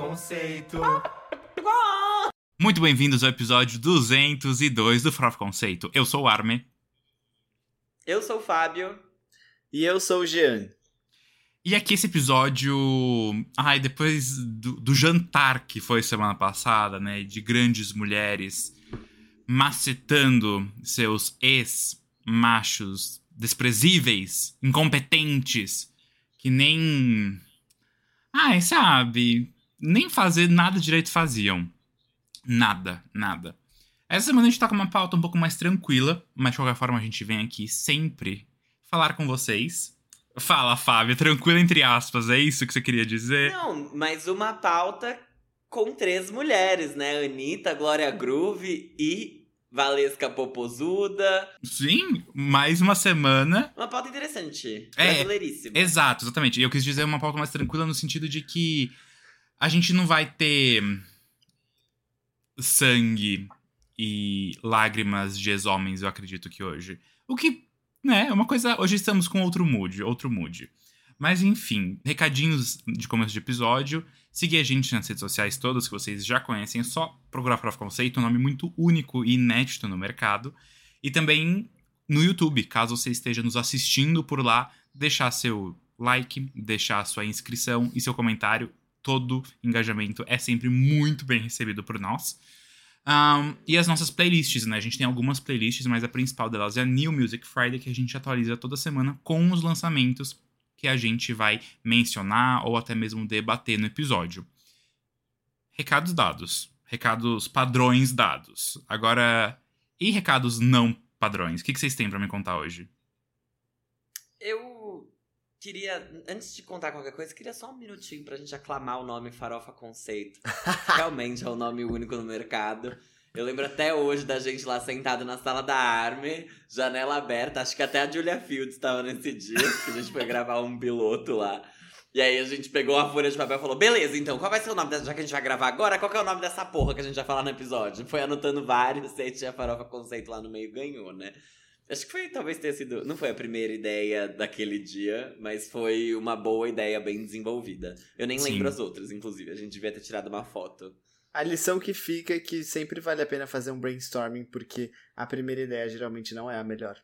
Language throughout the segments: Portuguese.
Conceito. Muito bem-vindos ao episódio 202 do Farofa Conceito. Eu sou o Arme. Eu sou o Fábio. E eu sou o Jean. E aqui esse episódio. Ai, depois do, do jantar que foi semana passada, né? De grandes mulheres macetando seus ex-machos desprezíveis, incompetentes, que nem. Ai, sabe? Nem fazer nada direito faziam. Nada, nada. Essa semana a gente tá com uma pauta um pouco mais tranquila, mas de qualquer forma a gente vem aqui sempre falar com vocês. Fala, Fábio, tranquila entre aspas, é isso que você queria dizer? Não, mas uma pauta com três mulheres, né? Anitta, Glória Groove e Valesca Popozuda. Sim, mais uma semana. Uma pauta interessante. É, Brasileiríssima. Exato, exatamente. E eu quis dizer uma pauta mais tranquila no sentido de que a gente não vai ter sangue e lágrimas de ex-homens, eu acredito que hoje. O que, né, é uma coisa. Hoje estamos com outro mood, outro mood. Mas enfim, recadinhos de começo de episódio. Seguir a gente nas redes sociais todas que vocês já conhecem, é só procurar Prof Conceito, um nome muito único e inédito no mercado. E também no YouTube, caso você esteja nos assistindo por lá, deixar seu like, deixar sua inscrição e seu comentário. Todo engajamento é sempre muito bem recebido por nós. Um, e as nossas playlists, né? A gente tem algumas playlists, mas a principal delas é a New Music Friday, que a gente atualiza toda semana com os lançamentos que a gente vai mencionar ou até mesmo debater no episódio. Recados dados. Recados padrões dados. Agora, e recados não padrões? O que, vocês têm para me contar hoje? Eu queria, antes de contar qualquer coisa, queria só um minutinho pra gente aclamar o nome Farofa Conceito. Realmente é o um nome único no mercado. Eu lembro até hoje da gente lá sentado na sala da Arme, janela aberta. Acho que até a Julia Fields estava nesse dia, que a gente foi gravar um piloto lá. E aí a gente pegou a folha de papel e falou: beleza, então, qual vai ser o nome dessa? Já que a gente vai gravar agora, qual que é o nome dessa porra que a gente vai falar no episódio? Foi anotando vários, e aí tinha a farofa conceito lá no meio ganhou, né? Acho que foi, talvez tenha sido. Não foi a primeira ideia daquele dia, mas foi uma boa ideia bem desenvolvida. Eu nem Sim. lembro as outras, inclusive. A gente devia ter tirado uma foto. A lição que fica é que sempre vale a pena fazer um brainstorming, porque a primeira ideia geralmente não é a melhor.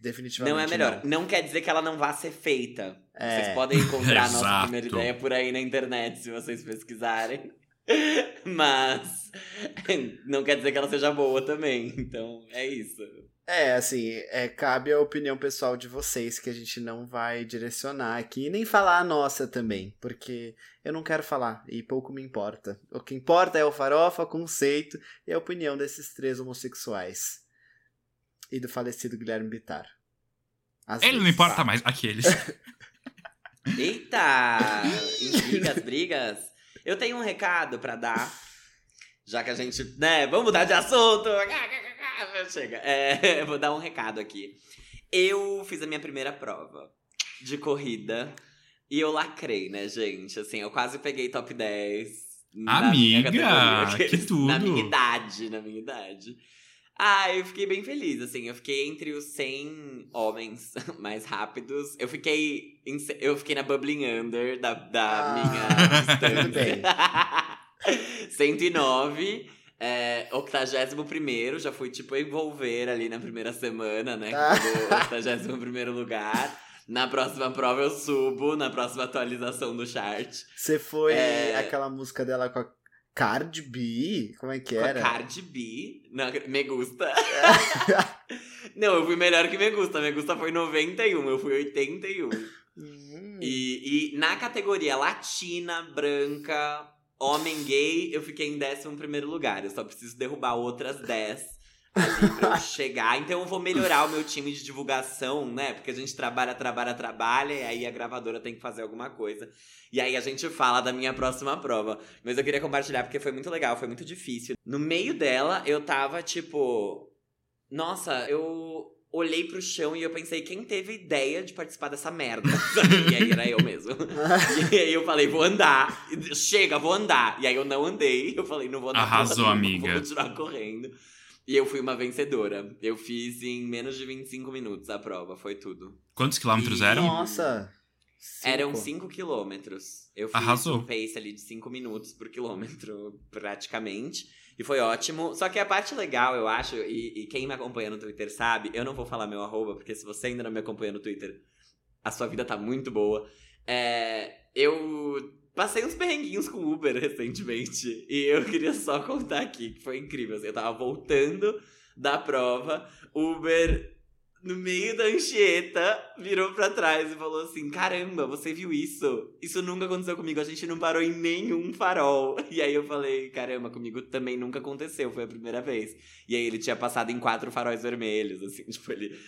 Definitivamente. Não é a melhor. Não. quer dizer que ela não vá ser feita. É. Vocês podem encontrar a nossa primeira ideia por aí na internet, se vocês pesquisarem. Mas não quer dizer que ela seja boa também. Então é isso. É, assim, é, cabe a opinião pessoal de vocês que a gente não vai direcionar aqui, e nem falar a nossa também, porque eu não quero falar e pouco me importa. O que importa é o farofa, conceito e a opinião desses três homossexuais. E do falecido Guilherme Bittar. Às Ele não vezes. importa mais. Aqueles. Eita! Intrigas, brigas. Eu tenho um recado pra dar. Já que a gente, né, vamos mudar de assunto. Chega. É, vou dar um recado aqui. Eu fiz a minha primeira prova de corrida e eu lacrei, né, gente? Assim, eu quase peguei top 10. na minha Amiga, categoria, que tudo. Na minha idade, na minha idade. Ah, eu fiquei bem feliz, assim, eu fiquei entre os 100 homens mais rápidos. Eu fiquei em eu fiquei na bubbling under da, da Ah, minha distância. 109, é, 81 já fui tipo envolver ali na primeira semana, né? Ah. Com o 81 lugar. Na próxima prova eu subo, na próxima atualização do chart. Você foi É. aquela música dela com a Cardi B? Como é que Com era? a Cardi B. Não, me gusta. Não, eu fui melhor que me gusta. Me gusta foi 91, eu fui 81. Hum. E, e na categoria latina, branca, homem gay, eu fiquei em 11 lugar. Eu só preciso derrubar outras 10 ali pra eu chegar. Então eu vou melhorar o meu time de divulgação, né? Porque a gente trabalha, trabalha, trabalha, e aí a gravadora tem que fazer alguma coisa. E aí a gente fala da minha próxima prova. Mas eu queria compartilhar porque foi muito legal, foi muito difícil. No meio dela, eu tava tipo. Nossa, eu olhei pro chão e eu pensei, quem teve ideia de participar dessa merda? e aí era eu mesmo. E aí eu falei, vou andar. Chega, vou andar. E aí eu não andei. Eu falei, não vou andar. Arrasou, amiga. Vou continuar correndo. E eu fui uma vencedora. Eu fiz em menos de 25 minutos a prova, foi tudo. Quantos quilômetros E- eram? Nossa! Cinco. Eram 5 quilômetros. Eu fiz Arrasou. um pace ali de 5 minutos por quilômetro, praticamente. E foi ótimo. Só que a parte legal, eu acho, e, e quem me acompanha no Twitter sabe, eu não vou falar meu arroba, porque se você ainda não me acompanha no Twitter, a sua vida tá muito boa. É, eu passei uns perrenguinhos com Uber recentemente. E eu queria só contar aqui, que foi incrível. assim, eu tava voltando da prova, Uber no meio da Anchieta, virou pra trás e falou assim: Caramba, você viu isso? Isso nunca aconteceu comigo, a gente não parou em nenhum farol. E aí eu falei: Caramba, comigo também nunca aconteceu, foi a primeira vez. E aí ele tinha passado em quatro faróis vermelhos, assim, tipo, ele.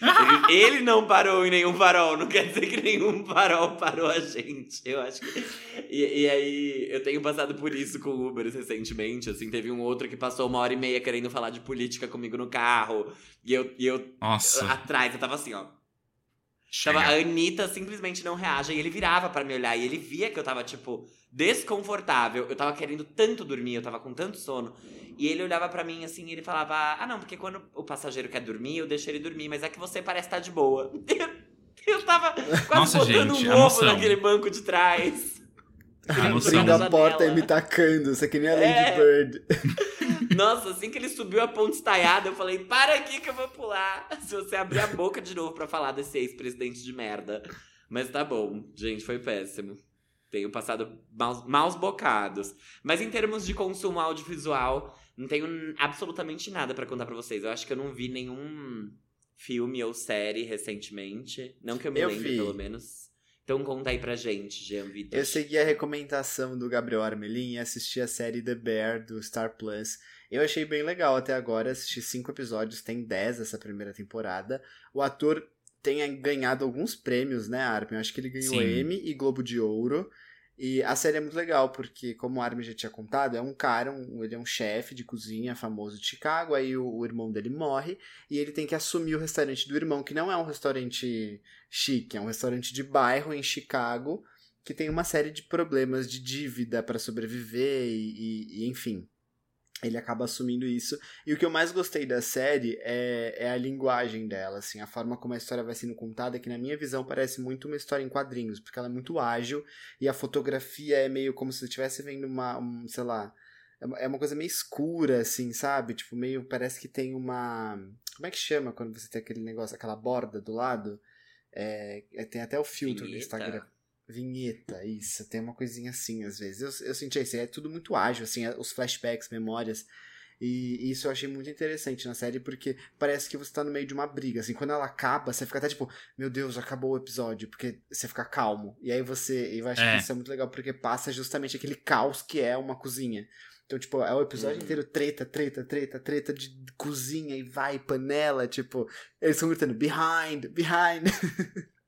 Ele, ele não parou em nenhum farol, não quer dizer que nenhum farol parou a gente. Eu acho que. E, e aí eu tenho passado por isso com Uber recentemente, assim, teve um outro que passou uma hora e meia querendo falar de política comigo no carro. E eu, e eu Nossa. atrás, eu tava assim, ó. chega. Tava, a Anitta simplesmente não reage. E ele virava pra me olhar. E ele via que eu tava, tipo, desconfortável. Eu tava querendo tanto dormir, eu tava com tanto sono. E ele olhava pra mim assim e ele falava: Ah, não, porque quando o passageiro quer dormir, eu deixo ele dormir, mas é que você parece estar de boa. Eu tava quase Nossa, botando gente, um ovo naquele banco de trás. Ah, Querendo noção. jogar Abrindo na a porta e me tacando, isso aqui nem a Lady É. Bird. Nossa, assim que ele subiu a ponte estaiada, eu falei, para aqui que eu vou pular. Se você abrir a boca de novo pra falar desse ex-presidente de merda. Mas tá bom, gente, foi péssimo. Tenho passado maus, maus bocados. Mas em termos de consumo audiovisual, não tenho absolutamente nada pra contar pra vocês. Eu acho que eu não vi nenhum filme ou série recentemente. Não que eu me Eu lembre, vi. pelo menos. Então conta aí pra gente, Jean Vitor. Eu segui a recomendação do Gabriel Armelin e assisti a série The Bear do Star Plus. Eu achei bem legal até agora, assisti cinco episódios, tem dez essa primeira temporada. O ator tem ganhado alguns prêmios, né, Armin? Eu acho que ele ganhou Sim. Emmy e Globo de Ouro. E a série é muito legal, porque, como o Armin já tinha contado, é um cara, um- ele é um chefe de cozinha famoso de Chicago, aí o, o irmão dele morre, e ele tem que assumir o restaurante do irmão, que não é um restaurante chique, é um restaurante de bairro em Chicago, que tem uma série de problemas de dívida para sobreviver e, e- e, enfim. Ele acaba assumindo isso. E o que eu mais gostei da série é, é a linguagem dela, assim, a forma como a história vai sendo contada, que na minha visão parece muito uma história em quadrinhos, porque ela é muito ágil e a fotografia é meio como se você estivesse vendo uma, um, sei lá, é uma- é uma coisa meio escura, assim, sabe? Tipo, meio, parece que tem uma... Como é que chama quando você tem aquele negócio, aquela borda do lado? É, é- tem até o filtro no Vinheta? Instagram. Vinheta, isso. Tem uma coisinha assim, às vezes. Eu, eu senti isso. É tudo muito ágil, assim, os flashbacks, memórias. E isso eu achei muito interessante na série, porque parece que você tá no meio de uma briga. Assim, quando ela acaba, você fica até tipo, meu Deus, acabou o episódio, porque você fica calmo. E aí você. Eu acho É. que isso é muito legal, porque passa justamente aquele caos que é uma cozinha. Então, tipo, é o episódio Uhum. inteiro treta, treta, treta, treta de cozinha e vai, panela, tipo, eles estão gritando behind, behind.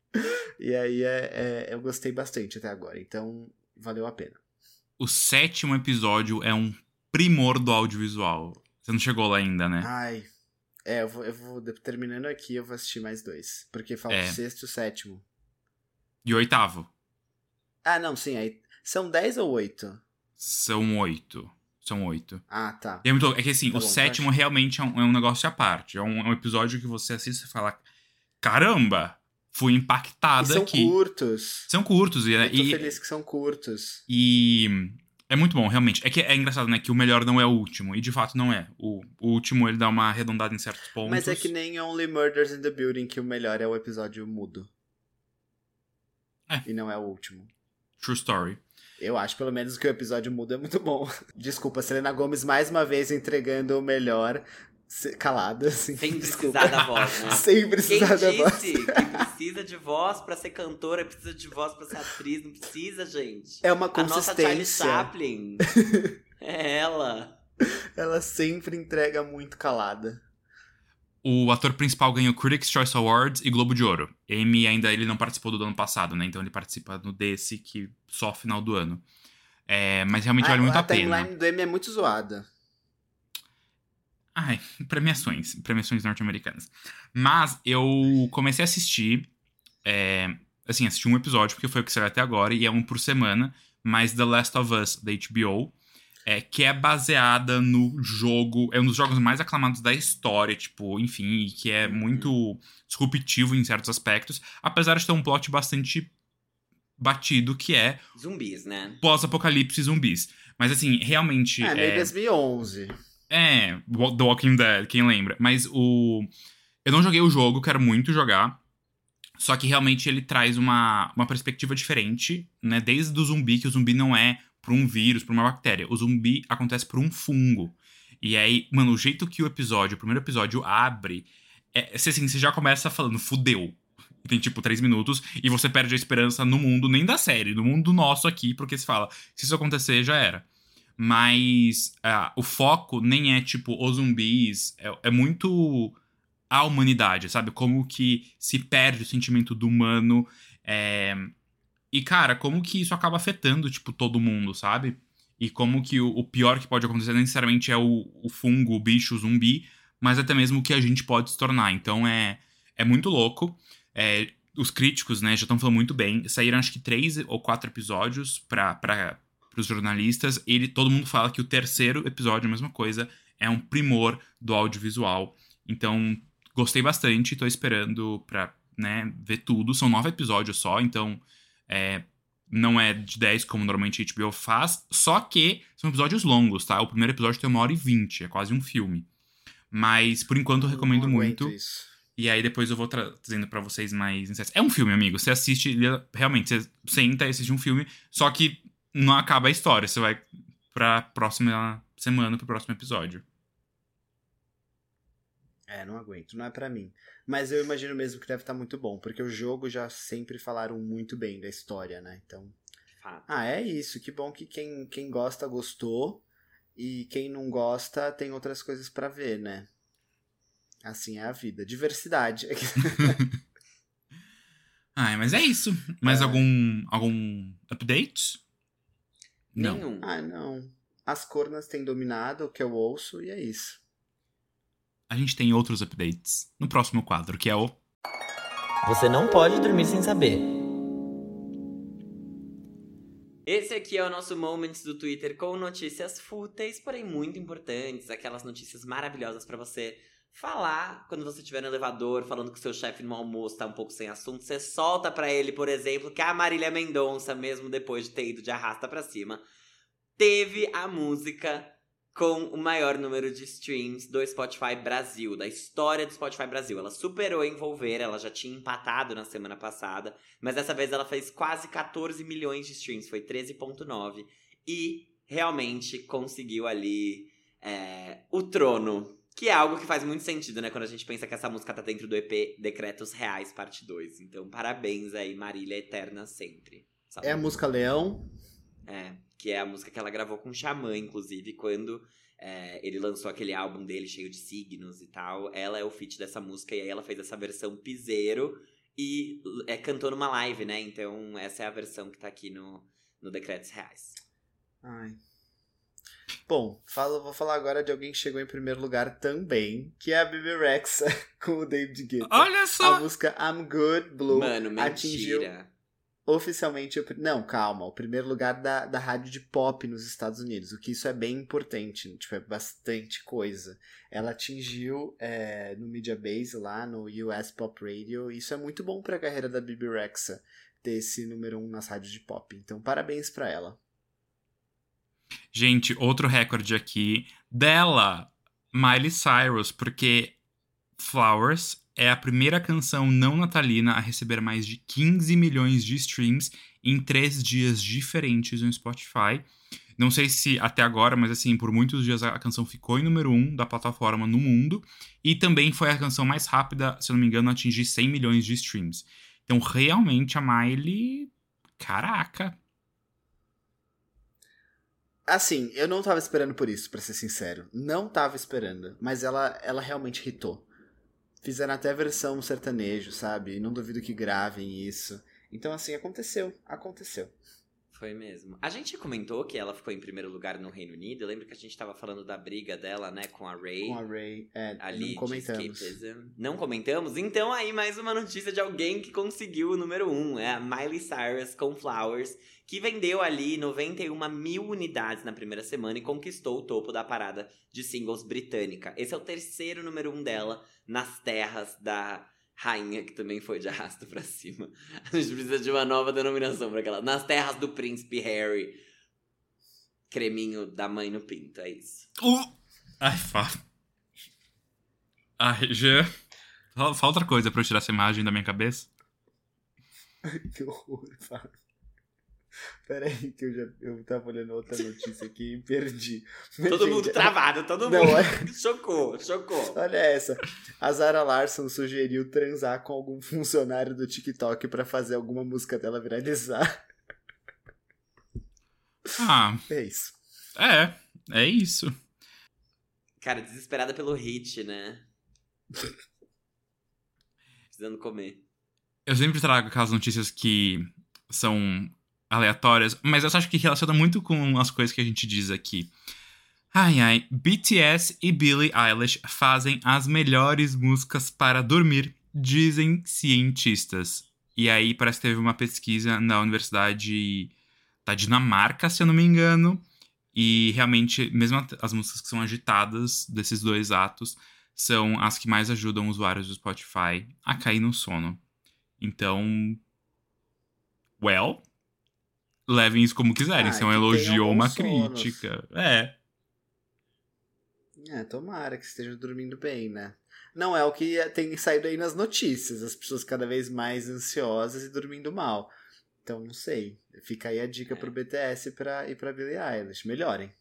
e aí é, é- eu gostei bastante até agora, então valeu a pena. O sétimo episódio é um primor do audiovisual. Você não chegou lá ainda, né? Ai. É, eu vou, eu vou terminando aqui, eu vou assistir mais dois. Porque falta É. o sexto e o sétimo. E o oitavo? Ah, não, sim, aí. São dez ou oito? São oito. São oito. Ah, tá. É, muito- é que assim, Tá o bom, sétimo realmente é um, é um negócio à parte. É um, é um episódio que você assiste e fala: caramba, fui E impactada são aqui. curtos. São curtos. E, Eu tô e, feliz que são curtos. e é muito bom, realmente. É que é engraçado, né? Que o melhor não é o último. E de fato não é. O, o último ele dá uma arredondada em certos pontos. Mas é que nem Only Murders in the Building, que o melhor é o episódio mudo. É. E não é o último. True story. Eu acho, pelo menos, que o episódio mudo é muito bom. Desculpa, Selena Gomes mais uma vez entregando o melhor calada, assim. Sem Desculpa. precisar da voz, né? Sem Quem precisar da voz. disse que precisa de voz pra ser cantora, precisa de voz pra ser atriz? Não precisa, gente. É uma A nossa Charlie consistência. Chaplin. é ela. Ela sempre entrega muito calada. O ator principal ganhou Critics' Choice Awards e Globo de Ouro. Amy ainda ele não participou do ano passado, né? Então ele participa no desse, que só final do ano. É, mas realmente vale Ah, muito a a pena. timeline do M é muito zoada. Ai, premiações. Premiações norte-americanas. Mas eu comecei a assistir. é, assim, assisti um episódio, porque foi o que saiu até agora, e é um por semana. Mas The Last of Us, da HBO, é, que é baseada no jogo. É um dos jogos mais aclamados da história, tipo, enfim, e que é Uhum. muito disruptivo em certos aspectos. Apesar de ter um plot bastante batido que é Zumbis, né? pós-apocalipse zumbis. Mas assim, realmente. É, meio 2011. É, The Walking Dead, quem lembra. Mas o. Eu não joguei o jogo, quero muito jogar. Só que realmente ele traz uma, uma perspectiva diferente, né? Desde o zumbi, que o zumbi não é por um vírus, por uma bactéria. O zumbi acontece por um fungo. E aí, mano, o jeito que o episódio, o primeiro episódio abre, é, assim, você já começa falando, fudeu. Tem tipo três minutos e você perde a esperança no mundo, nem da série, no mundo nosso aqui, porque se fala, se isso acontecer, já era. Mas uh, o foco nem é tipo os zumbis, é, é muito a humanidade, sabe? Como que se perde o sentimento do humano. É... E, cara, como que isso acaba afetando, tipo, todo mundo, sabe? E como que o, o pior que pode acontecer não necessariamente é o, o, fungo, o bicho, o zumbi, mas até mesmo o que a gente pode se tornar. Então é, é muito louco. É, os críticos, né, já estão falando muito bem. Saíram acho que três ou quatro episódios para os jornalistas. Ele, todo mundo fala que o terceiro episódio, a mesma coisa, é um primor do audiovisual. Então, gostei bastante, tô esperando pra né, ver tudo. São nove episódios só, então é, não é de 10 como normalmente a HBO faz, só que são episódios longos, tá? O primeiro episódio tem uma hora e vinte, é quase um filme. Mas, por enquanto, eu recomendo muito. Isso. E aí depois eu vou trazendo para vocês mais insights. É um filme, amigo. Você assiste, realmente, você senta e assiste um filme, só que não acaba a história. Você vai pra próxima semana, pro próximo episódio. É, não aguento, não é para mim. Mas eu imagino mesmo que deve estar tá muito bom, porque o jogo já sempre falaram muito bem da história, né? Então. Fato. Ah, é isso. Que bom que quem, quem gosta gostou. E quem não gosta tem outras coisas para ver, né? Assim é a vida. Diversidade. ah, mas é isso. Mais é. algum algum update? Não. Nenhum. Ah, não. As cornas têm dominado o que eu ouço e é isso a gente tem outros updates no próximo quadro, que é o. Você não pode dormir sem saber. Esse aqui é o nosso Moments do Twitter com notícias fúteis, porém muito importantes, aquelas notícias maravilhosas para você falar quando você estiver no elevador, falando que seu chefe no almoço tá um pouco sem assunto, você solta para ele, por exemplo, que a Marília Mendonça, mesmo depois de ter ido de arrasta para cima, teve a música com o maior número de streams do Spotify Brasil, da história do Spotify Brasil. Ela superou Envolver, ela já tinha empatado na semana passada, mas dessa vez ela fez quase 14 milhões de streams, foi 13,9 e realmente conseguiu ali é, o trono. Que é algo que faz muito sentido, né? Quando a gente pensa que essa música tá dentro do EP Decretos Reais, parte 2. Então, parabéns aí, Marília Eterna sempre. Sabe? É a música Leão. É que é a música que ela gravou com o Xamã, inclusive, quando é, ele lançou aquele álbum dele cheio de signos e tal. Ela é o feat dessa música, e aí ela fez essa versão piseiro e é, cantou numa live, né? Então, essa é a versão que tá aqui no, no Decretos Reais. Ai. Bom, falo, vou falar agora de alguém que chegou em primeiro lugar também, que é a Bibi Rexa com o David Guetta. Olha só! A música I'm Good Blue Mano, mentira. atingiu oficialmente. Não, calma. O primeiro lugar da, da rádio de pop nos Estados Unidos. O que isso é bem importante. Tipo, é bastante coisa. Ela atingiu é, no Media Base lá no US Pop Radio. E isso é muito bom para a carreira da Bibi Rexa ter esse número um nas rádios de pop. Então, parabéns para ela. Gente, outro recorde aqui dela, Miley Cyrus, porque Flowers é a primeira canção não natalina a receber mais de 15 milhões de streams em três dias diferentes no Spotify. Não sei se até agora, mas assim, por muitos dias a canção ficou em número um da plataforma no mundo. E também foi a canção mais rápida, se eu não me engano, a atingir 100 milhões de streams. Então, realmente, a Miley. Caraca! Assim, eu não tava esperando por isso, para ser sincero. Não tava esperando. Mas ela, ela realmente hitou. Fizeram até versão sertanejo, sabe? Não duvido que gravem isso. Então, assim, aconteceu. Aconteceu. Foi mesmo. A gente comentou que ela ficou em primeiro lugar no Reino Unido. Eu lembro que a gente tava falando da briga dela, né, com a Ray. Com a Ray, é, ali não comentamos. Não comentamos? Então aí mais uma notícia de alguém que conseguiu o número um. É a Miley Cyrus com Flowers, que vendeu ali 91 mil unidades na primeira semana e conquistou o topo da parada de singles britânica. Esse é o terceiro número um dela nas terras da rainha, que também foi de arrasto pra cima. A gente precisa de uma nova denominação pra aquela. Nas terras do príncipe Harry. Creminho da mãe no pinto, é isso. Uh! Ai, fa... Ai, Jean. Fala fala outra coisa pra eu tirar essa imagem da minha cabeça. que horror, Fábio. Peraí, que eu já eu tava olhando outra notícia aqui e perdi. Mas, Todo gente, mundo travado, todo Não, mundo. é- Chocou, chocou. Olha essa. A Zara Larson sugeriu transar com algum funcionário do TikTok pra fazer alguma música dela viralizar. Ah, É isso. é. É isso. Cara, desesperada pelo hit, né? Precisando comer. Eu sempre trago aquelas notícias que são aleatórias, mas eu acho que relaciona muito com as coisas que a gente diz aqui. Ai ai, BTS e Billie Eilish fazem as melhores músicas para dormir, dizem cientistas. E aí parece que teve uma pesquisa na Universidade da Dinamarca, se eu não me engano, e realmente, mesmo as músicas que são agitadas desses dois atos, são as que mais ajudam usuários do Spotify a cair no sono. Então, well, levem isso como quiserem, Ah, se é um elogio ou uma sonos. crítica. É. É, tomara que esteja dormindo bem, né? Não é o que tem saído aí nas notícias. As pessoas cada vez mais ansiosas e dormindo mal. Então, não sei. Fica aí a dica pro BTS e pra, e pra Billie Eilish. Melhorem.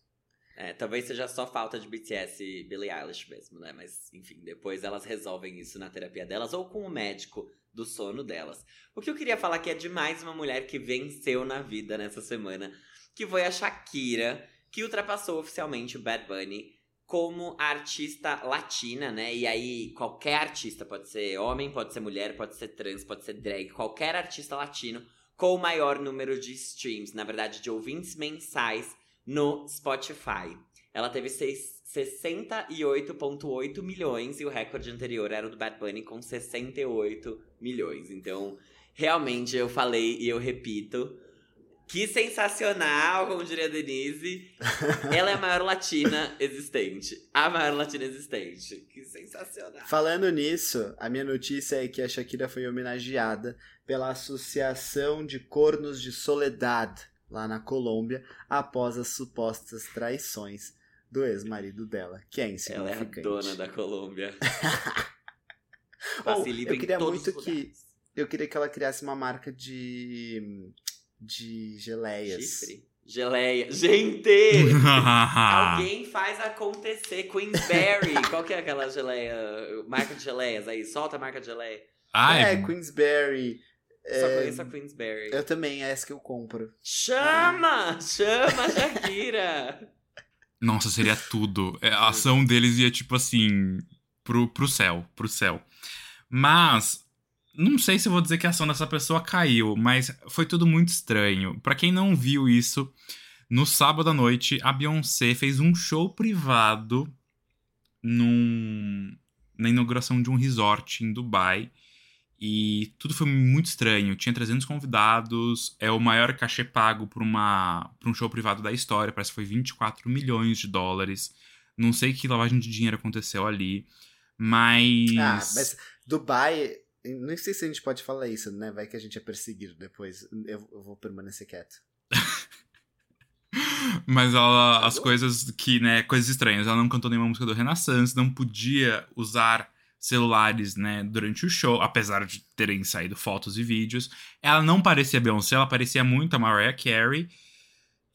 É, talvez seja só falta de BTS e Billie Eilish mesmo, né? Mas, enfim, depois elas resolvem isso na terapia delas ou com o médico do sono delas. O que eu queria falar que é de mais uma mulher que venceu na vida nessa semana, que foi a Shakira, que ultrapassou oficialmente o Bad Bunny como artista latina, né? E aí, qualquer artista, pode ser homem, pode ser mulher, pode ser trans, pode ser drag, qualquer artista latino com o maior número de streams, na verdade, de ouvintes mensais no Spotify. Ela teve seis- 68,8 milhões e o recorde anterior era o do Bad Bunny com 68 milhões. Então, realmente eu falei e eu repito. Que sensacional, como diria a Denise. Ela é a maior latina existente. A maior latina existente. Que sensacional. Falando nisso, a minha notícia é que a Shakira foi homenageada pela Associação de Cornos de Soledad, lá na Colômbia, após as supostas traições do ex-marido dela, que é Ela é a insignificante. dona da Colômbia. Oh, eu queria muito que eu queria que ela criasse uma marca de de geleias. Chifre? Geleia. Gente! Alguém faz acontecer. Queensberry. Qual que é aquela geleia? Marca de geleias aí. Solta a marca de geleia. Ai, É, Queensberry. Só É, conheço a Queensberry. eu também, é essa que eu compro. Chama! Chama Shakira! Nossa, seria tudo. É, A ação deles ia, tipo assim, pro, pro céu, pro céu. Mas, não sei se eu vou dizer que a ação dessa pessoa caiu, mas foi tudo muito estranho. Pra quem não viu isso, no sábado à noite, a Beyoncé fez um show privado num, na inauguração de um resort em Dubai. E tudo foi muito estranho. Tinha 300 convidados. É o maior cachê pago por, uma, por um show privado da história. Parece que foi 24 milhões de dólares. Não sei que lavagem de dinheiro aconteceu ali. Mas. Ah, mas Dubai, não sei se a gente pode falar isso, né? Vai que a gente é perseguido depois. Eu, eu vou permanecer quieto. Mas ela, as Alô? coisas que, né, coisas estranhas. Ela não cantou nenhuma música do Renaissance, não podia usar celulares, né, durante o show, apesar de terem saído fotos e vídeos. Ela não parecia Beyoncé, ela parecia muito a Mariah Carey.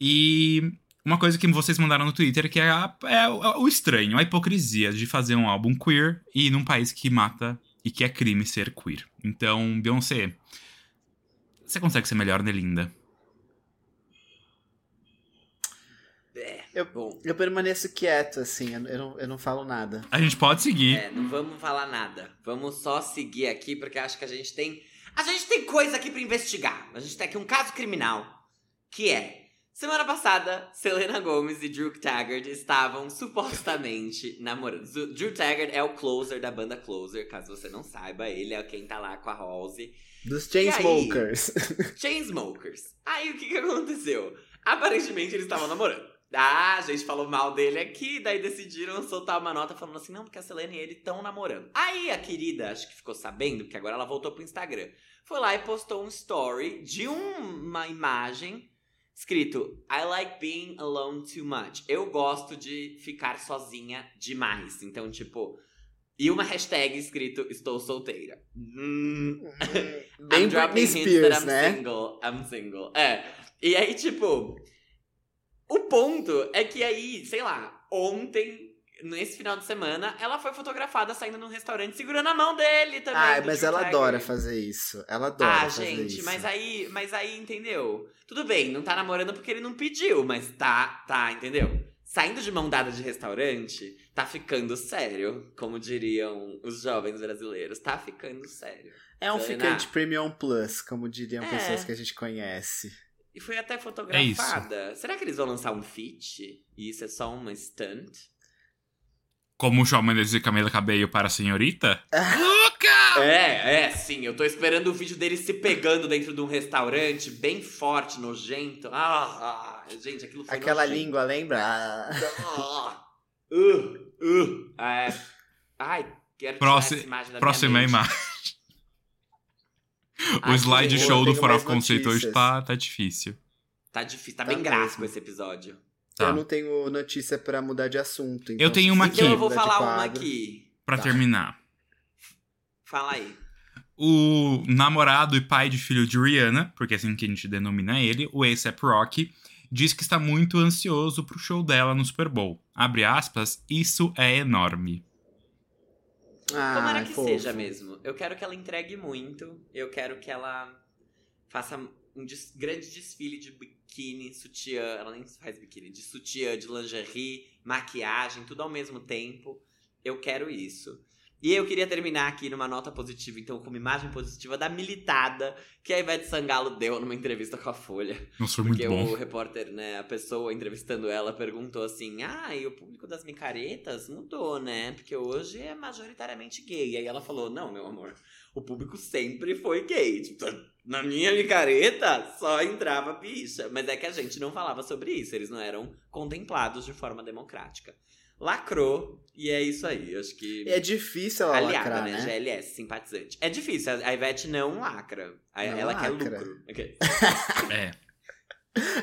E uma coisa que vocês mandaram no Twitter que é, a- é o, o estranho, a hipocrisia de fazer um álbum queer e num país que mata e que é crime ser queer. Então, Beyoncé, você consegue ser melhor, né, linda? É, Eu- bom. Eu permaneço quieto, assim, eu, eu não, eu não falo nada. A gente pode seguir. É, não vamos falar nada. Vamos só seguir aqui, porque acho que a gente tem. A gente tem coisa aqui pra investigar. A gente tem aqui um caso criminal. Que é. Semana passada, Selena Gomez e Drew Taggart estavam supostamente namorando. Drew Taggart é o closer da banda Closer, caso você não saiba. Ele é quem tá lá com a Halsey. Dos E aí? Chainsmokers. Chainsmokers. Aí o que que aconteceu? Aparentemente eles estavam namorando. Ah, a gente falou mal dele aqui, daí decidiram soltar uma nota falando assim, não, porque a Selena e ele estão namorando. Aí a querida, acho que ficou sabendo, porque agora ela voltou pro Instagram, foi lá e postou um story de um- uma imagem escrito I like being alone too much. Eu gosto de ficar sozinha demais. Então, tipo, e uma hashtag escrito estou solteira. Hum, Bem I'm dropping Britney hints that Spears, I'm né? single. I'm single. É. E aí, tipo, o ponto é que aí, sei lá, ontem, nesse final de semana, ela foi fotografada saindo num restaurante segurando a mão dele também. Ah, mas ela Tiger. adora fazer isso. Ela adora Ah, fazer gente, isso. mas aí, mas aí, entendeu? Tudo bem, não tá namorando porque ele não pediu, mas tá, tá, entendeu? Saindo de mão dada de restaurante, tá ficando sério, como diriam os jovens brasileiros. Tá ficando sério. É um Serena. ficante premium plus, como diriam É. pessoas que a gente conhece. E foi até É fotografada. Será que eles vão lançar um feat? E isso é só uma stunt? Como o Shawn Mendes e Camila Cabello para a senhorita? Louca! É, é, sim. Eu tô esperando o vídeo deles se pegando dentro de um restaurante bem forte, nojento. Ah, ah, gente, aquilo foi Aquela nojento. língua, lembra? Ah. Ah, uh, uh. É, ai, quero tirar Próxima- essa imagem da Próxima minha mente. imagem. O slideshow do of Conceito hoje tá, tá difícil. Tá difícil, tá, Tá bem gráfico esse episódio. Tá. Eu não tenho notícia pra mudar de assunto. então Eu tenho uma você aqui. Então eu vou falar uma aqui. Pra Tá. terminar. Fala aí. O namorado e pai de filho de Rihanna, porque é assim que a gente denomina ele, o A$AP Rocky, diz que está muito ansioso pro show dela no Super Bowl. Abre aspas, isso é enorme. Ah, Tomara que fofo. seja mesmo. Eu quero que ela entregue muito. Eu quero que ela faça um des- grande desfile de biquíni, sutiã. Ela nem faz biquíni, de sutiã, de lingerie, maquiagem, tudo ao mesmo tempo. Eu quero isso. E eu queria terminar aqui numa nota positiva, então, com uma imagem positiva da militada que a Ivete Sangalo deu numa entrevista com a Folha. Nossa, foi muito Porque bom. o repórter, né, a pessoa entrevistando ela perguntou assim: Ah, e o público das micaretas mudou, né? Porque hoje é majoritariamente gay. E aí ela falou: Não, meu amor, o público sempre foi gay. Tipo, na minha micareta só entrava bicha. Mas é que a gente não falava sobre isso, eles não eram contemplados de forma democrática. Lacrou, e é isso aí. Acho que. É difícil ela Aliada, lacrar, né? né? GLS, simpatizante. É difícil, a Ivete não lacra. Não ela quer lacra. lucro. Ok. É.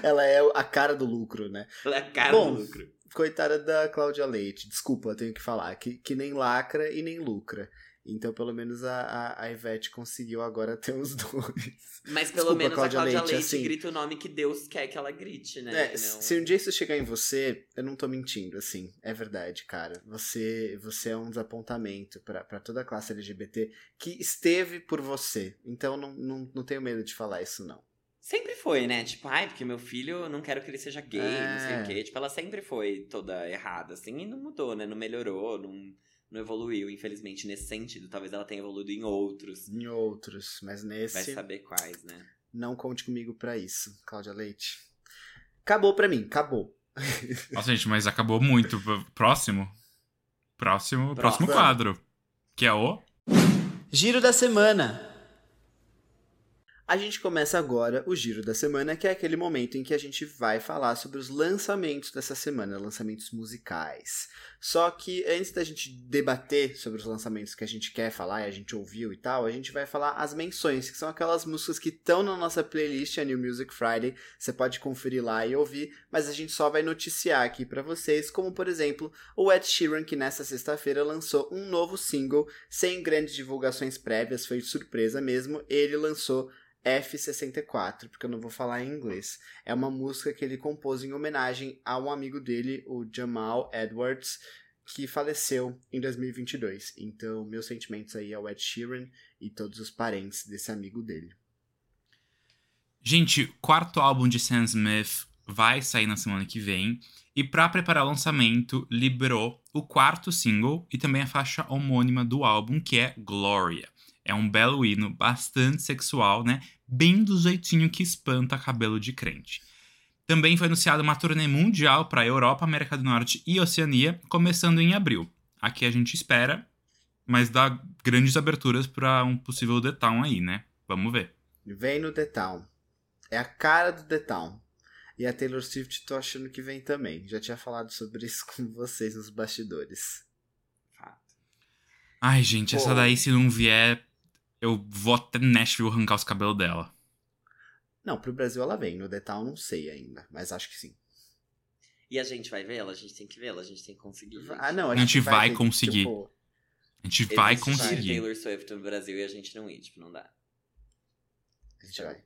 Ela é a cara do lucro, né? Ela é a cara Bom, do lucro. Coitada da Cláudia Leite. Desculpa, eu tenho que falar. Que, que nem lacra e nem lucra. Então, pelo menos a, a, a Ivete conseguiu agora ter os dois. Mas pelo Desculpa, menos Cláudia a Cláudia Leite, Leite, assim- grita o nome que Deus quer que ela grite, né? É, não- Se um dia isso chegar em você, eu não tô mentindo, assim. É verdade, cara. Você, você é um desapontamento pra pra toda a classe LGBT que esteve por você. Então, não, não, não tenho medo de falar isso, não. Sempre foi, né? Tipo, ai, porque meu filho, não quero que ele seja gay, não sei É. o quê. Tipo, ela sempre foi toda errada, assim, e não mudou, né? Não melhorou, não, não evoluiu, infelizmente, nesse sentido. Talvez ela tenha evoluído em outros. Em outros, mas Vai nesse, saber quais, né? não conte comigo pra isso, Cláudia Leite. Acabou pra mim, acabou. Nossa, gente, mas acabou muito. Próximo? Próximo, próximo Próximo. quadro. Que é o. Giro da semana. A gente começa agora o Giro da Semana, que é aquele momento em que a gente vai falar sobre os lançamentos dessa semana, lançamentos musicais. Só que antes da gente debater sobre os lançamentos que a gente quer falar e a gente ouviu e tal, a gente vai falar as menções, que são aquelas músicas que estão na nossa playlist, a New Music Friday. Você pode conferir lá e ouvir, mas a gente só vai noticiar aqui pra vocês, como por exemplo, o Ed Sheeran, que nessa sexta-feira lançou um novo single sem grandes divulgações prévias, foi de surpresa mesmo. Ele lançou F64, porque eu não vou falar em inglês. É uma música que ele compôs em homenagem a um amigo dele, o Jamal Edwards, que faleceu em 2022. Então, meus sentimentos aí ao Ed Sheeran e todos os parentes desse amigo dele. Gente, quarto álbum de Sam Smith vai sair na semana que vem. E pra preparar o lançamento, liberou o quarto single e também a faixa homônima do álbum, que é Gloria. É um belo hino bastante sexual, né? Bem do jeitinho que espanta cabelo de crente. Também foi anunciada uma turnê mundial para Europa, América do Norte e Oceania, começando em abril. Aqui a gente espera, mas dá grandes aberturas para um possível The Town aí, né? Vamos ver. Vem no The Town. É a cara do The Town. E a Taylor Swift tô achando que vem também. Já tinha falado sobre isso com vocês nos bastidores. Fato. Ai, gente, essa Pô. daí, se não vier, eu vou até Nashville arrancar os cabelos dela. Não, pro Brasil ela vem. No Detal não sei ainda, mas acho que sim. E a gente vai vê-la? A gente tem que vê-la, a gente tem que conseguir. gente. Ah, não, A gente vai ver, conseguir. tipo, A gente vai Existe conseguir. Taylor Swift no Brasil e a gente não ir, tipo, não dá. a gente vai.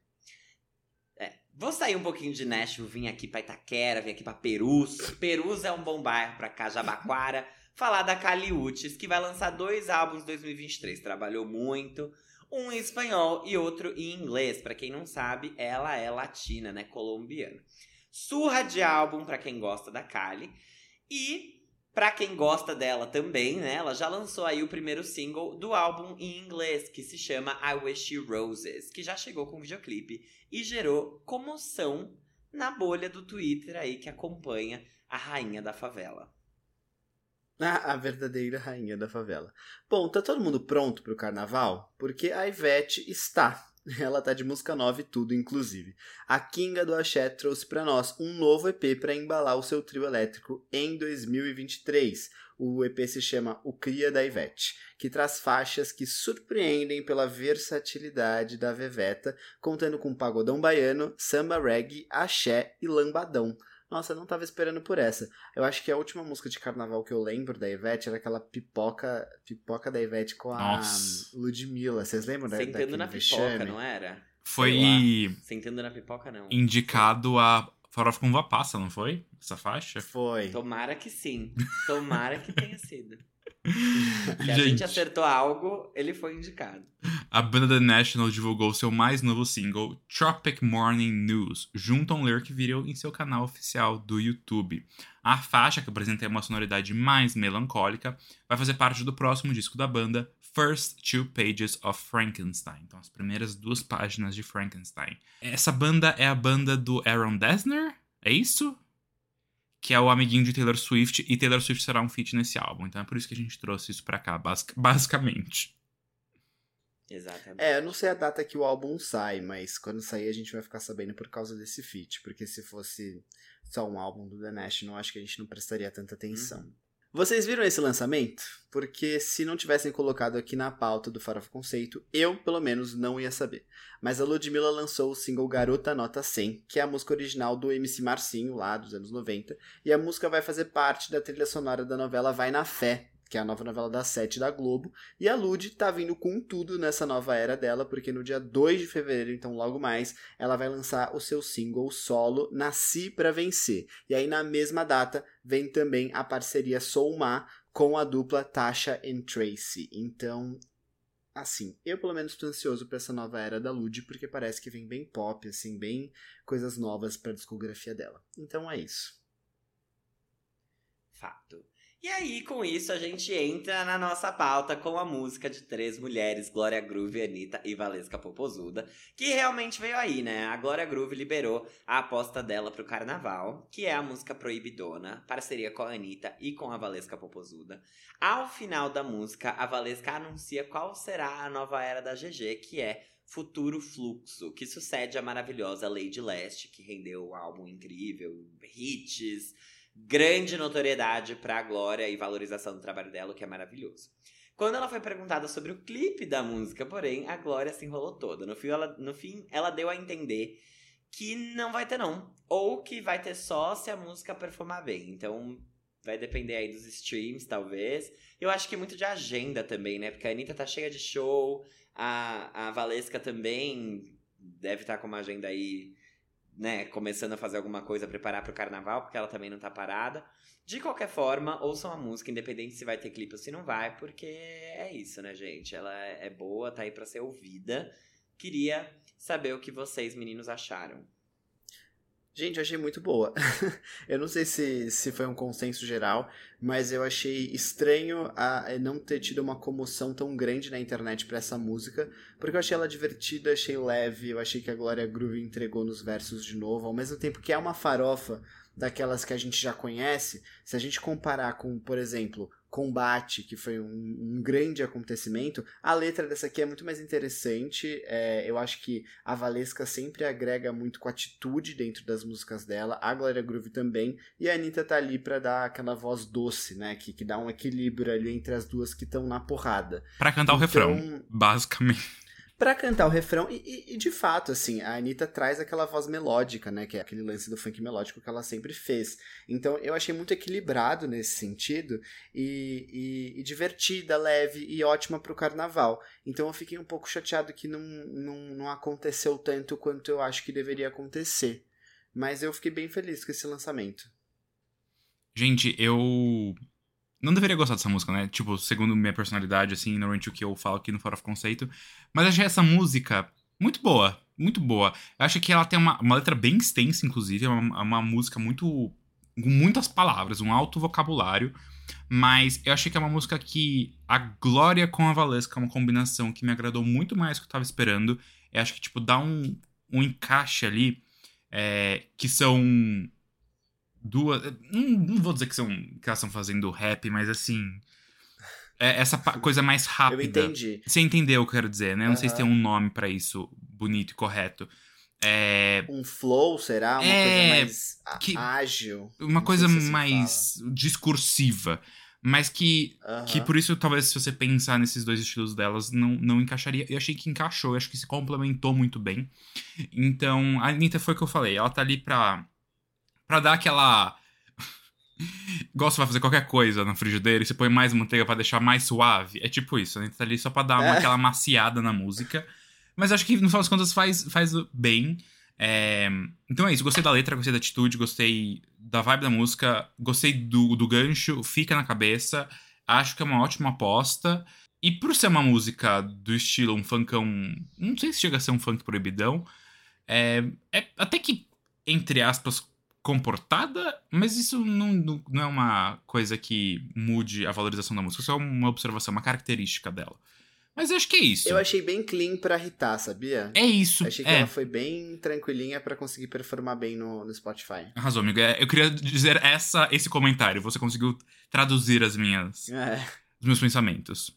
É. Vou sair um pouquinho de Nashville, vim aqui pra Itaquera, vim aqui pra Perus. Perus é um bom bairro pra cá, Jabaquara. Falar da Kali Uchis, que vai lançar dois álbuns em 2023. Trabalhou muito. Um em espanhol e outro em inglês. Pra quem não sabe, ela é latina, né? Colombiana. Surra de álbum pra quem gosta da Kali. E pra quem gosta dela também, né? Ela já lançou aí o primeiro single do álbum em inglês, que se chama I Wish You Roses, que já chegou com videoclipe e gerou comoção na bolha do Twitter aí que acompanha a rainha da favela. A verdadeira rainha da favela. Bom, tá todo mundo pronto pro carnaval? Porque a Ivete está. Ela tá de música nova e tudo, inclusive. A Kinga do Axé trouxe pra nós um novo EP pra embalar o seu trio elétrico em 2023. O EP se chama O Cria da Ivete, que traz faixas que surpreendem pela versatilidade da Veveta, contando com pagodão baiano, samba reggae, axé e lambadão. Nossa, eu não tava esperando por essa. Eu acho que a última música de carnaval que eu lembro da Ivete era aquela pipoca, pipoca da Ivete com a Nossa. Ludmilla. Vocês lembram da, Sentando na pipoca, vexame? não era? Foi Sentando na pipoca, não. indicado a Farofa com Uva Passa, não foi? Essa faixa? Foi. Tomara que sim. Tomara que tenha sido. Se a Gente. gente acertou algo, ele foi indicado. A banda The National divulgou seu mais novo single, Tropic Morning News, junto a um lyric video em seu canal oficial do YouTube. A faixa, que apresenta uma sonoridade mais melancólica, vai fazer parte do próximo disco da banda, First Two Pages of Frankenstein. Então, as primeiras duas páginas de Frankenstein. Essa banda é a banda do Aaron Dessner? É isso? Que é o amiguinho de Taylor Swift, e Taylor Swift será um feat nesse álbum. Então é por isso que a gente trouxe isso pra cá, basic- basicamente. Exatamente. É, eu não sei a data que o álbum sai, mas quando sair a gente vai ficar sabendo por causa desse feat. Porque se fosse só um álbum do The National, acho que a gente não prestaria tanta atenção. Uhum. Vocês viram esse lançamento? Porque se não tivessem colocado aqui na pauta do Farofa Conceito, eu, pelo menos, não ia saber. Mas a Ludmilla lançou o single Garota Nota 100, que é a música original do MC Marcinho, lá dos anos 90, e a música vai fazer parte da trilha sonora da novela Vai na Fé, que é a nova novela das sete da Globo, e a Lud tá vindo com tudo nessa nova era dela, porque no dia 2 de fevereiro, então logo mais, ela vai lançar o seu single solo Nasci Pra Vencer. E aí na mesma data vem também a parceria Soulma com a dupla Tasha and Tracy. Então, assim, eu pelo menos tô ansioso pra essa nova era da Lud, porque parece que vem bem pop, assim, bem coisas novas pra discografia dela. Então é isso. Fato. E aí, com isso, a gente entra na nossa pauta com a música de três mulheres, Glória Groove, Anitta e Valesca Popozuda, que realmente veio aí, né? A Glória Groove liberou a aposta dela pro carnaval, que é a música Proibidona, parceria com a Anitta e com a Valesca Popozuda. Ao final da música, a Valesca anuncia qual será a nova era da GG, que é Futuro Fluxo, que sucede a maravilhosa Lady Leste, que rendeu um álbum incrível, hits, grande notoriedade pra Glória e valorização do trabalho dela, o que é maravilhoso. Quando ela foi perguntada sobre o clipe da música, porém, a Glória se enrolou toda. No fim, ela, no fim, ela deu a entender que não vai ter não. Ou que vai ter só se a música performar bem. Então, vai depender aí dos streams, talvez. Eu acho que muito de agenda também, né? Porque a Anitta tá cheia de show, a, a Valesca também deve estar com uma agenda aí né, começando a fazer alguma coisa, preparar pro carnaval, porque ela também não tá parada. De qualquer forma, ouçam a música, independente se vai ter clipe ou se não vai, porque é isso, né, gente? Ela é boa, tá aí pra ser ouvida. Queria saber o que vocês, meninos, acharam. Gente, eu achei muito boa. eu não sei se, se foi um consenso geral, mas eu achei estranho a não ter tido uma comoção tão grande na internet pra essa música, porque eu achei ela divertida, achei leve, eu achei que a Glória Groove entregou nos versos de novo, ao mesmo tempo que é uma farofa daquelas que a gente já conhece, se a gente comparar com, por exemplo, combate, que foi um, um, grande acontecimento, a letra dessa aqui é muito mais interessante. É, eu acho que a Valesca sempre agrega muito com atitude dentro das músicas dela, a Glória Groove também, e a Anitta tá ali pra dar aquela voz doce, né? Que, que dá um equilíbrio ali entre as duas que estão na porrada. Pra cantar então, o refrão, basicamente para cantar o refrão. E, e, e, de fato, assim, a Anitta traz aquela voz melódica, né? Que é aquele lance do funk melódico que ela sempre fez. Então eu achei muito equilibrado nesse sentido e, e, divertida, leve e ótima pro carnaval. Então eu fiquei um pouco chateado que não, não, não aconteceu tanto quanto eu acho que deveria acontecer. Mas eu fiquei bem feliz com esse lançamento. Gente, eu não deveria gostar dessa música, né? Tipo, segundo minha personalidade, assim, normalmente o que eu falo aqui no Fora of Conceito. Mas achei essa música muito boa, muito boa. Eu acho que ela tem uma, uma letra bem extensa, inclusive, é uma, uma música muito. com muitas palavras, um alto vocabulário. Mas eu achei que é uma música que a Glória com a Valesca é uma combinação que me agradou muito mais do que eu tava esperando. Eu acho que, tipo, dá um, um encaixe ali é, que são duas. Não, não, vou dizer que, são, que elas estão fazendo rap, mas assim. É essa coisa mais rápida. Eu entendi. Você entendeu o que eu quero dizer, né? Não uhum. sei se tem um nome para isso bonito e correto. É... Um flow, será? Uma é... coisa mais que... ágil. Uma não coisa mais discursiva. Mas que, uhum. que por isso, talvez, se você pensar nesses dois estilos delas, não, não encaixaria. Eu achei que encaixou, eu acho que se complementou muito bem. Então, a Anitta foi o que eu falei. Ela tá ali pra para dar aquela. Você vai fazer qualquer coisa na frigideira e você põe mais manteiga para deixar mais suave. É tipo isso, a gente tá ali só pra dar uma, é. aquela maciada na música. Mas acho que no final das contas faz, faz bem. É... Então é isso, gostei da letra, gostei da atitude, gostei da vibe da música, gostei do, do gancho, fica na cabeça. Acho que é uma ótima aposta. E por ser uma música do estilo um funkão. Não sei se chega a ser um funk proibidão. É, é até que, entre aspas, comportada, mas isso não, não é uma coisa que mude a valorização da música, isso é uma observação, uma característica dela. Mas eu acho que é isso. Eu achei bem clean pra irritar, sabia? É isso. achei que é. ela foi bem tranquilinha para conseguir performar bem no, no Spotify. Arrasou, amigo. É, eu queria dizer essa, esse comentário. Você conseguiu traduzir as minhas, é. os meus pensamentos.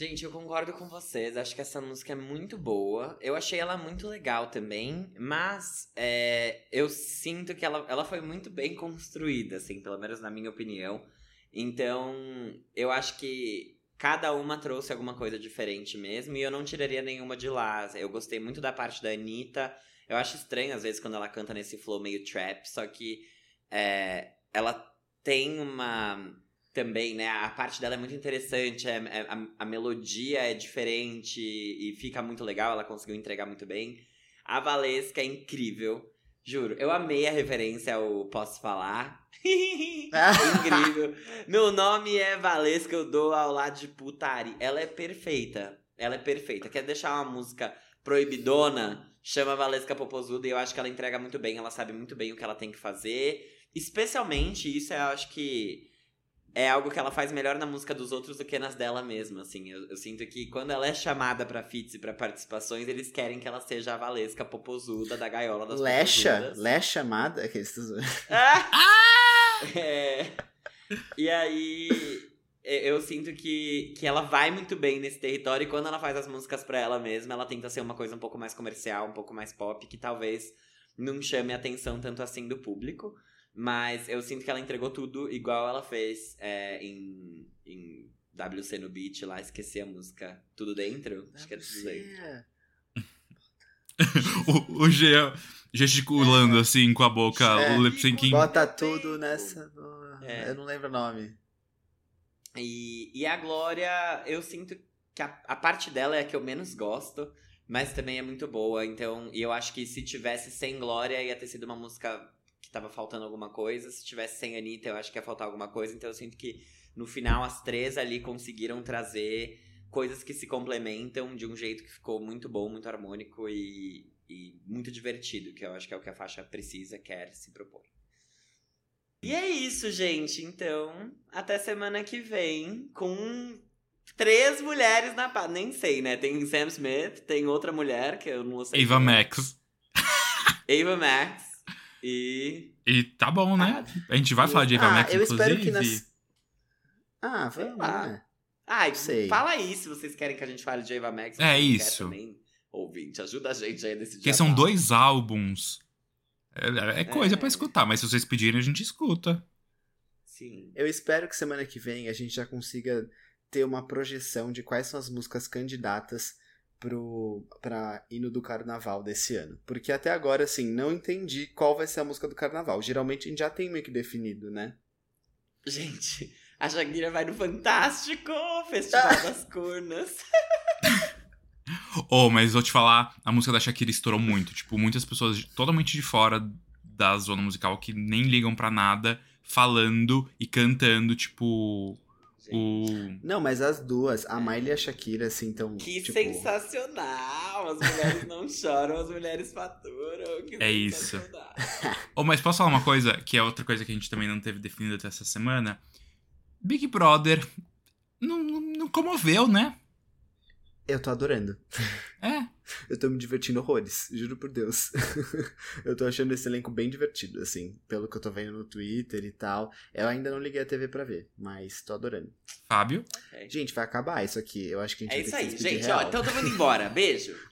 Gente, eu concordo com vocês. Acho que essa música é muito boa. Eu achei ela muito legal também, mas é, eu sinto que ela, ela foi muito bem construída, assim, pelo menos na minha opinião. Então, eu acho que cada uma trouxe alguma coisa diferente mesmo, e eu não tiraria nenhuma de lá. Eu gostei muito da parte da Anitta. Eu acho estranho, às vezes, quando ela canta nesse flow meio trap, só que é, ela tem uma também, né? A parte dela é muito interessante, é, é, a, a, melodia é diferente e fica muito legal, ela conseguiu entregar muito bem. A Valesca é incrível, juro. Eu amei a referência ao Posso Falar. incrível. Meu nome é Valesca, eu dou ao lado de putari. Ela é perfeita, ela é perfeita. Quer deixar uma música proibidona? Chama Valesca Popozuda e eu acho que ela entrega muito bem, ela sabe muito bem o que ela tem que fazer. Especialmente, isso eu acho que é algo que ela faz melhor na música dos outros do que nas dela mesma, assim. Eu, eu sinto que quando ela é chamada pra feats e pra participações, eles querem que ela seja a Valesca popozuda da gaiola das Lecha? Lé chamada? Que eles... ah! é. E aí, eu sinto que, que ela vai muito bem nesse território e quando ela faz as músicas pra ela mesma, ela tenta ser uma coisa um pouco mais comercial, um pouco mais pop, que talvez não chame a atenção tanto assim do público. Mas eu sinto que ela entregou tudo igual ela fez é, em, em WC no Beat lá, esqueci a música. Tudo dentro? Acho que é tudo dentro. o, o Jean gesticulando é. assim com a boca, é. o lip syncing. Bota tudo nessa. É. Eu não lembro o nome. E, e a Glória, eu sinto que a, a parte dela é a que eu menos gosto, mas também é muito boa. Então, e eu acho que se tivesse sem Glória, ia ter sido uma música que tava faltando alguma coisa. Se tivesse sem Anitta, eu acho que ia faltar alguma coisa. Então eu sinto que no final as três ali conseguiram trazer coisas que se complementam de um jeito que ficou muito bom, muito harmônico e, e muito divertido, que eu acho que é o que a faixa precisa, quer, se propõe. E é isso, gente. Então, até semana que vem com três mulheres na pá. Nem sei, né? Tem Sam Smith, tem outra mulher que eu não sei. Ava é. Max. Ava Max. E. E tá bom, né? A gente vai falar de Eva ah, Max, eu inclusive. espero que nas... Ah, vamos lá. lá. Ai, Sei. fala aí se vocês querem que a gente fale de Eva Max. É isso. Também, ouvinte, ajuda a gente aí nesse Porque são dois álbuns. É, é coisa É. pra escutar, mas se vocês pedirem, a gente escuta. Sim. Eu espero que semana que vem a gente já consiga ter uma projeção de quais são as músicas candidatas pro pra hino do carnaval desse ano. Porque até agora, assim, não entendi qual vai ser a música do carnaval. Geralmente a gente já tem meio que definido, né? Gente, a Shakira vai no Fantástico Festival das Cornas. Oh, mas vou te falar, a música da Shakira estourou muito. Tipo, muitas pessoas totalmente de fora da zona musical que nem ligam pra nada, falando e cantando, tipo, o. Não, mas as duas, a Miley e a Shakira, assim, tão. Que tipo, sensacional! As mulheres não choram, as mulheres faturam. Que É isso. sensacional. Oh, mas posso falar uma coisa, que é outra coisa que a gente também não teve definido até essa semana? Big Brother não, não, não comoveu, né? Eu tô adorando. É. Eu tô me divertindo horrores, juro por Deus. eu tô achando esse elenco bem divertido, assim, pelo que eu tô vendo no Twitter e tal. Eu ainda não liguei a TV pra ver, mas tô adorando. Fábio. Gente, vai acabar isso aqui. Eu acho que a gente É vai isso aí, gente. real. Ó, então eu tô indo embora. Beijo.